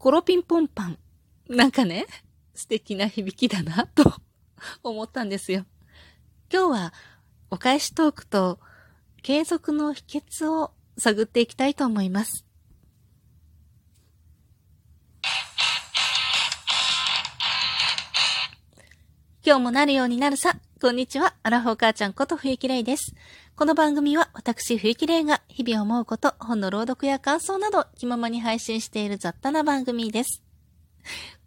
コロピンポンパン。なんかね、素敵な響きだな、と 思ったんですよ。今日は、お返しトークと、継続の秘訣を探っていきたいと思います。今日もなるようになるさ。こんにちは。アラフォー母ちゃんこと冬木玲です。この番組は私冬木玲が日々思うこと、本の朗読や感想など気ままに配信している雑多な番組です。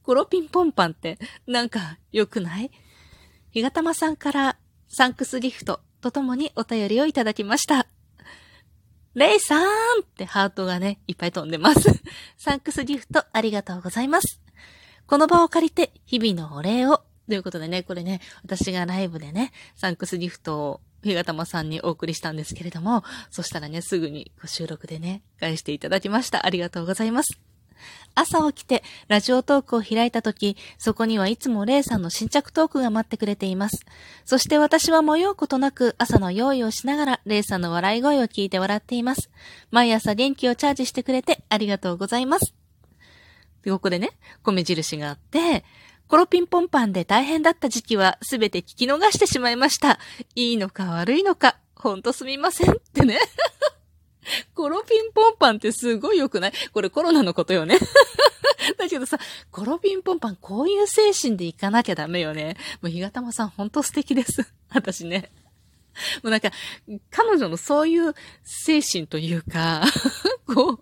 コロピンポンパンってなんか良くない？ひがたまさんからサンクスギフトとともにお便りをいただきました。レイさーんってハートがね、いっぱい飛んでます。サンクスギフトありがとうございます。この場を借りて日々のお礼をということでね、これね、私がライブでね、サンクスギフトをひがたまさんにお送りしたんですけれども、そしたらね、すぐにご収録でね、返していただきました。ありがとうございます。朝起きてラジオトークを開いたとき、そこにはいつもレイさんの新着トークが待ってくれています。そして私は迷うことなく朝の用意をしながらレイさんの笑い声を聞いて笑っています。毎朝元気をチャージしてくれてありがとうございます。で、ここでね、米印があって、コロピンポンパンで大変だった時期はすべて聞き逃してしまいました。いいのか悪いのか、ほんとすみませんってね。コロピンポンパンってすごい良くない？これコロナのことよね。だけどさ、コロピンポンパンこういう精神でいかなきゃダメよね。もうひがたまさんほんと素敵です。私ね。もうなんか、彼女のそういう精神というか、こう、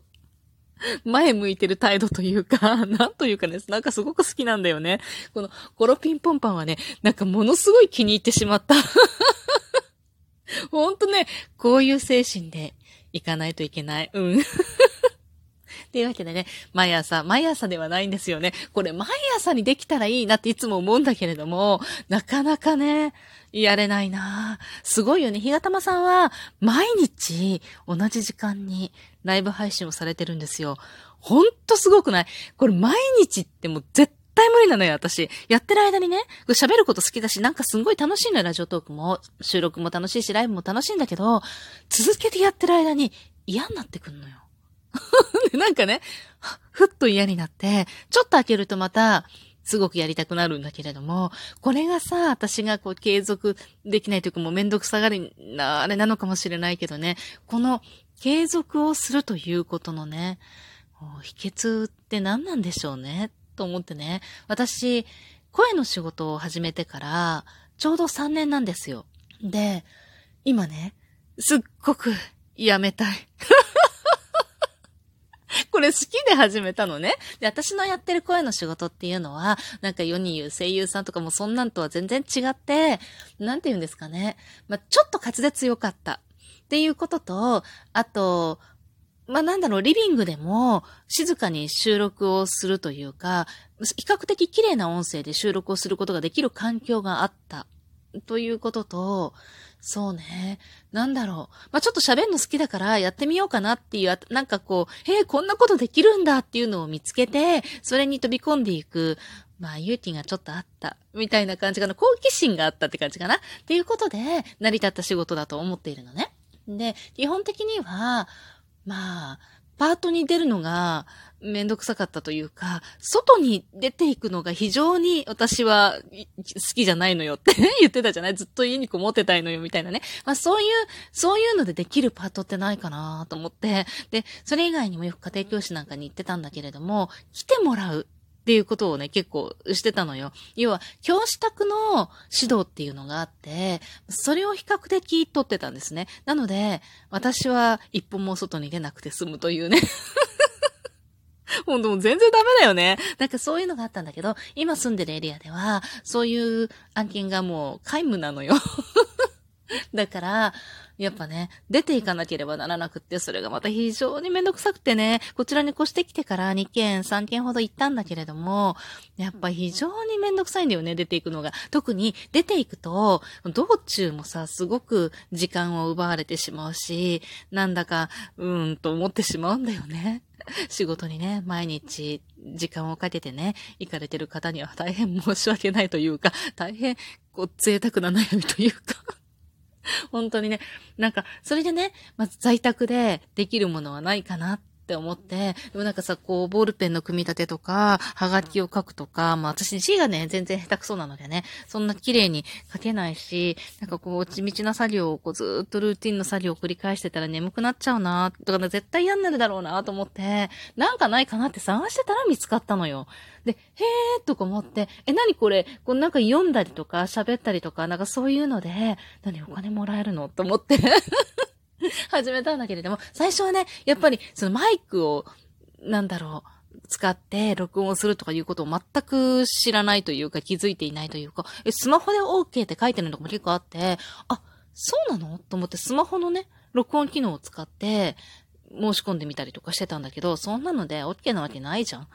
前向いてる態度というか、なんというかね、なんかすごく好きなんだよね。このコロピンポンパンはね、なんかものすごい気に入ってしまった。ほんとね、こういう精神でいかないといけない。うん。っていうわけでね、毎朝、毎朝ではないんですよね。これ毎朝にできたらいいなっていつも思うんだけれども、なかなかね、やれないなすごいよね。ひがたまさんは、毎日、同じ時間にライブ配信をされてるんですよ。ほんとすごくない？これ毎日ってもう絶対無理なのよ、私。やってる間にね、喋ること好きだし、なんかすんごい楽しいのよ、ラジオトークも。収録も楽しいし、ライブも楽しいんだけど、続けてやってる間に嫌になってくんのよ。なんかね、ふっと嫌になって、ちょっと開けるとまた、すごくやりたくなるんだけれども、これがさ、私がこう継続できないというかもうめんどくさがりな、あれなのかもしれないけどね、この継続をするということのね、秘訣って何なんでしょうね、と思ってね。私、声の仕事を始めてから、ちょうど3年なんですよ。で、今ね、すっごくやめたい。これ好きで始めたのね。で、私のやってる声の仕事っていうのは、なんか世に言う声優さんとかもそんなんとは全然違って、なんて言うんですかね。まあ、ちょっと滑舌良かった。っていうことと、あと、まあ、なんだろう、リビングでも静かに収録をするというか、比較的綺麗な音声で収録をすることができる環境があったということと、そうね。なんだろう。まあ、ちょっと喋るの好きだからやってみようかなっていう、なんかこう、へえ、こんなことできるんだっていうのを見つけて、それに飛び込んでいく、まあ、勇気がちょっとあった、みたいな感じかな。好奇心があったって感じかな。っていうことで、成り立った仕事だと思っているのね。で、基本的には、まあ、パートに出るのがめんどくさかったというか、外に出ていくのが非常に私は好きじゃないのよって 言ってたじゃない？ずっと家にこもってたいのよみたいなね。まあそういう、そういうのでできるパートってないかなと思って、で、それ以外にもよく家庭教師なんかに行ってたんだけれども、来てもらうっていうことをね、結構してたのよ。要は、教師宅の指導っていうのがあって、それを比較的取ってたんですね。なので、私は一歩も外に出なくて済むというね。ほんともう全然ダメだよね。なんかそういうのがあったんだけど、今住んでるエリアでは、そういう案件がもう皆無なのよ。だから、やっぱね、出ていかなければならなくって、それがまた非常にめんどくさくてね、こちらに越してきてから2件、3件ほど行ったんだけれども、やっぱ非常にめんどくさいんだよね、出ていくのが。特に出ていくと、道中もさ、すごく時間を奪われてしまうし、なんだか、うーんと思ってしまうんだよね。仕事にね、毎日時間をかけてね、行かれてる方には大変申し訳ないというか、大変、こう、贅沢な悩みというか本当にね、なんか、それでね、まず在宅でできるものはないかなっって思って、でもなんかさ、こう、ボールペンの組み立てとか、はがきを書くとか、まあ私字がね、全然下手くそなのでね、そんな綺麗に書けないし、なんかこう、地道な作業を、こう、ずっとルーティンの作業を繰り返してたら眠くなっちゃうなとか、ね、絶対嫌になるだろうなと思って、なんかないかなって探してたら見つかったのよ。で、へーとか思って、え、なにこれ、こうなんか読んだりとか喋ったりとか、なんかそういうので、何お金もらえるの？と思って。始めたんだけれども、最初はね、やっぱりそのマイクを、なんだろう、使って録音するとかいうことを全く知らないというか気づいていないというか、え、スマホで OK って書いてるのも結構あって、あ、そうなの？と思ってスマホのね、録音機能を使って、申し込んでみたりとかしてたんだけど、そんなので OK なわけないじゃん。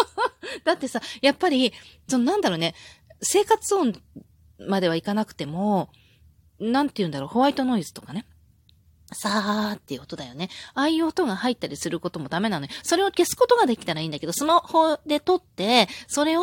だってさ、やっぱり、そのなんだろうね、生活音まではいかなくても、なんて言うんだろう、ホワイトノイズとかね。さーっていう音だよね。ああいう音が入ったりすることもダメなのよ。それを消すことができたらいいんだけど、スマホで撮って、それを、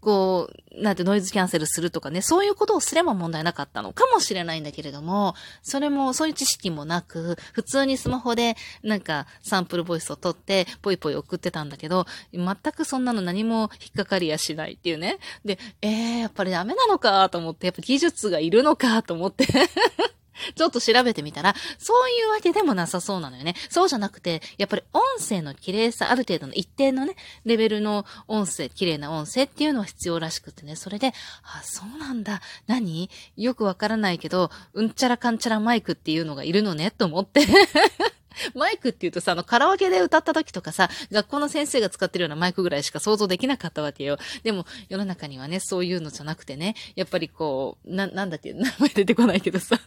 こう、なんてノイズキャンセルするとかね、そういうことをすれば問題なかったのかもしれないんだけれども、それも、そういう知識もなく、普通にスマホで、なんか、サンプルボイスを撮って、ぽいぽい送ってたんだけど、全くそんなの何も引っかかりやしないっていうね。で、えー、やっぱりダメなのかと思って、やっぱ技術がいるのかと思って ちょっと調べてみたら、そういうわけでもなさそうなのよね。そうじゃなくて、やっぱり音声の綺麗さ、ある程度の一定のね、レベルの音声、綺麗な音声っていうのは必要らしくてね。それで、あ、そうなんだ。何？よくわからないけど、うんちゃらかんちゃらマイクっていうのがいるのね、と思って。マイクって言うとさ、あの、カラオケで歌った時とかさ、学校の先生が使ってるようなマイクぐらいしか想像できなかったわけよ。でも、世の中にはね、そういうのじゃなくてね、やっぱりこう、な、なんだっけ、名前出てこないけどさ。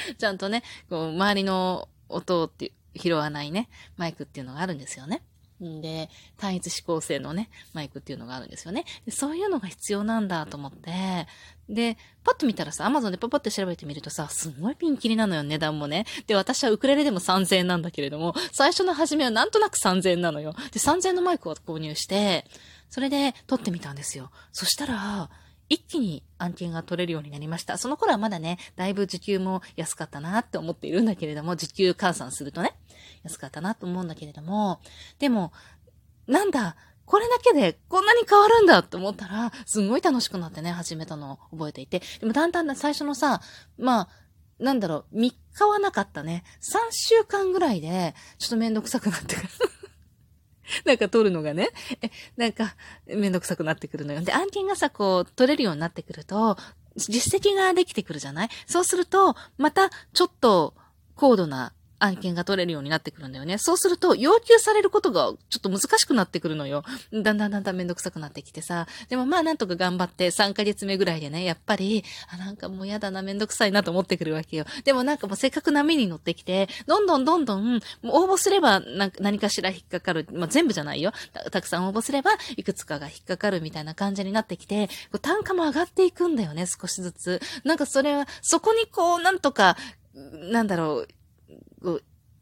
ちゃんとね、こう、周りの音って拾わないね、マイクっていうのがあるんですよね。んで、単一指向性のね、マイクっていうのがあるんですよね。でそういうのが必要なんだと思って、で、パッと見たらさ、アマゾンでパパって調べてみるとさ、すんごいピンキリなのよ、値段もね。で、私はウクレレでも3000円なんだけれども、最初の初めはなんとなく3000円なのよ。で、3000円のマイクを購入して、それで撮ってみたんですよ。そしたら、一気に案件が取れるようになりました。その頃はまだね、だいぶ時給も安かったなって思っているんだけれども、時給換算するとね、安かったなと思うんだけれども、でも、なんだ、これだけでこんなに変わるんだって思ったら、すんごい楽しくなってね、始めたのを覚えていて。でもだんだん最初のさ、まあ、なんだろう、3日はなかったね。3週間ぐらいで、ちょっとめんどくさくなってくる。なんか取るのがね、え、なんか、めんどくさくなってくるのよ。で、案件がさ、こう、取れるようになってくると、実績ができてくるじゃない？そうすると、また、ちょっと、高度な案件が取れるようになってくるんだよね。そうすると、要求されることがちょっと難しくなってくるのよ。だんだんだんだんめんどくさくなってきてさ。でもまあなんとか頑張って3ヶ月目ぐらいでね、やっぱり、あ、なんかもうやだな、めんどくさいなと思ってくるわけよ。でもなんかもうせっかく波に乗ってきて、どんどんどんどん、もう応募すれば何かしら引っかかる。まあ全部じゃないよた。たくさん応募すれば、いくつかが引っかかるみたいな感じになってきて、単価も上がっていくんだよね、少しずつ。なんかそれは、そこにこう、なんとか、なんだろう、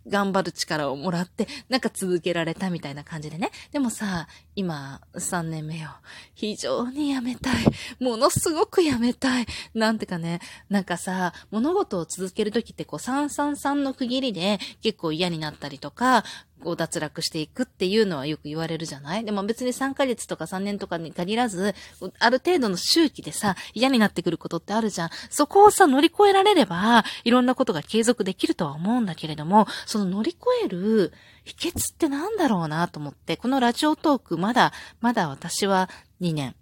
頑張る力をもらって、なんか続けられたみたいな感じでね。でもさ、今、3年目よ。非常にやめたい。ものすごくやめたい。なんてかね、なんかさ、物事を続けるときってこう、333の区切りで結構嫌になったりとか、こう脱落していくっていうのはよく言われるじゃない？でも別に3ヶ月とか3年とかに限らず、ある程度の周期でさ、嫌になってくることってあるじゃん。そこをさ、乗り越えられれば、いろんなことが継続できるとは思うんだけれども、その乗り越える秘訣ってなんだろうなと思って、このラジオトークまだ、まだ私は2年。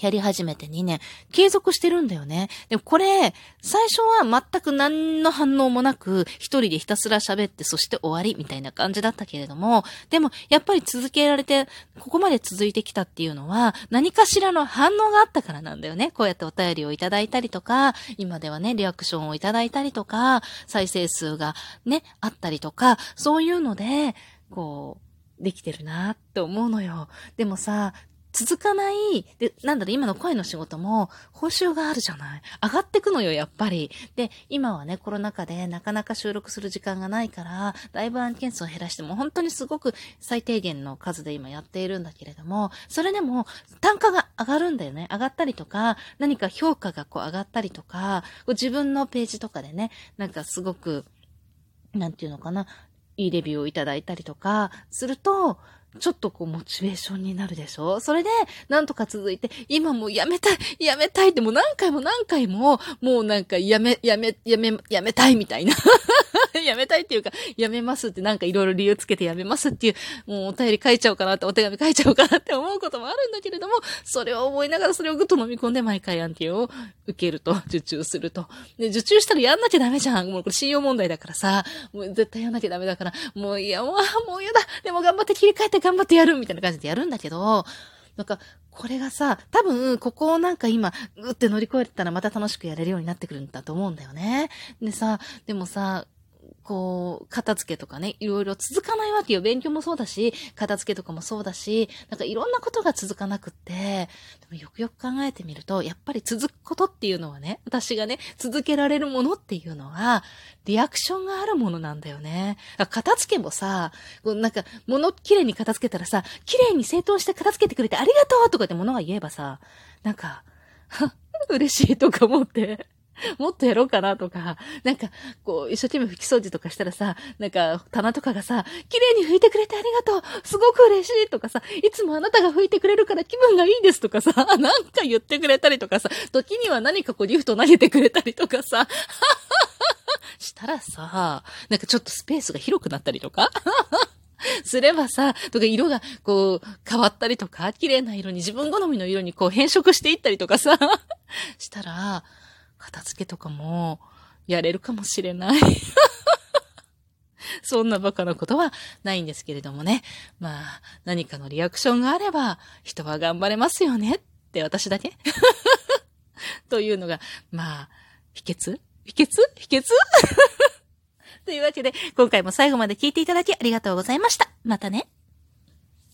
やり始めて2年、継続してるんだよね。でもこれ、最初は全く何の反応もなく、一人でひたすら喋って、そして終わりみたいな感じだったけれども、でも、やっぱり続けられて、ここまで続いてきたっていうのは、何かしらの反応があったからなんだよね。こうやってお便りをいただいたりとか、今ではね、リアクションをいただいたりとか、再生数がね、あったりとか、そういうので、こう、できてるなって思うのよ。でもさ、続かない、で、なんだろ、今の声の仕事も、報酬があるじゃない上がってくのよ、やっぱり。で、今はね、コロナ禍でなかなか収録する時間がないから、だいぶ案件数を減らしても、本当にすごく最低限の数で今やっているんだけれども、それでも、単価が上がるんだよね。上がったりとか、何か評価がこう上がったりとか、自分のページとかでね、なんかすごく、なんていうのかな、いいレビューをいただいたりとか、すると、ちょっとこう、モチベーションになるでしょ？それで、なんとか続いて、今もうやめたい、やめたいってもう何回も何回も、もうなんかやめ、やめ、やめ、やめたいみたいな。やめたいっていうか、やめますってなんかいろいろ理由つけてやめますっていう、もうお便り書いちゃおうかなって、お手紙書いちゃおうかなって思うこともあるんだけれども、それを思いながらそれをぐっと飲み込んで毎回アンティを受けると、受注すると。で、受注したらやんなきゃダメじゃん。もうこれ信用問題だからさ、もう絶対やんなきゃダメだから、もういや、もう、もうやだ。でも頑張って切り替えて頑張ってやるみたいな感じでやるんだけど、なんか、これがさ、多分、ここをなんか今、ぐって乗り越えたらまた楽しくやれるようになってくるんだと思うんだよね。でさ、でもさ、こう、片付けとかね、いろいろ続かないわけよ。勉強もそうだし、片付けとかもそうだし、なんかいろんなことが続かなくって、でもよくよく考えてみると、やっぱり続くことっていうのはね、私がね、続けられるものっていうのは、リアクションがあるものなんだよね。片付けもさ、こうなんか、物きれいに片付けたらさ、きれいに整頓して片付けてくれてありがとうとかって物が言えばさ、なんか、嬉しいとか思って、もっとやろうかなとか、なんか、こう、一生懸命拭き掃除とかしたらさ、なんか、棚とかがさ、綺麗に拭いてくれてありがとうすごく嬉しいとかさ、いつもあなたが拭いてくれるから気分がいいですとかさ、なんか言ってくれたりとかさ、時には何かこうギフト投げてくれたりとかさ、したらさ、なんかちょっとスペースが広くなったりとかすればさ、とか色がこう変わったりとか、綺麗な色に自分好みの色にこう変色していったりとかさ、したら、片付けとかもやれるかもしれない そんなバカなことはないんですけれどもね。まあ、何かのリアクションがあれば、人は頑張れますよねって私だけ というのが、まあ、秘訣？秘訣？秘訣？というわけで、今回も最後まで聞いていただきありがとうございました。またね。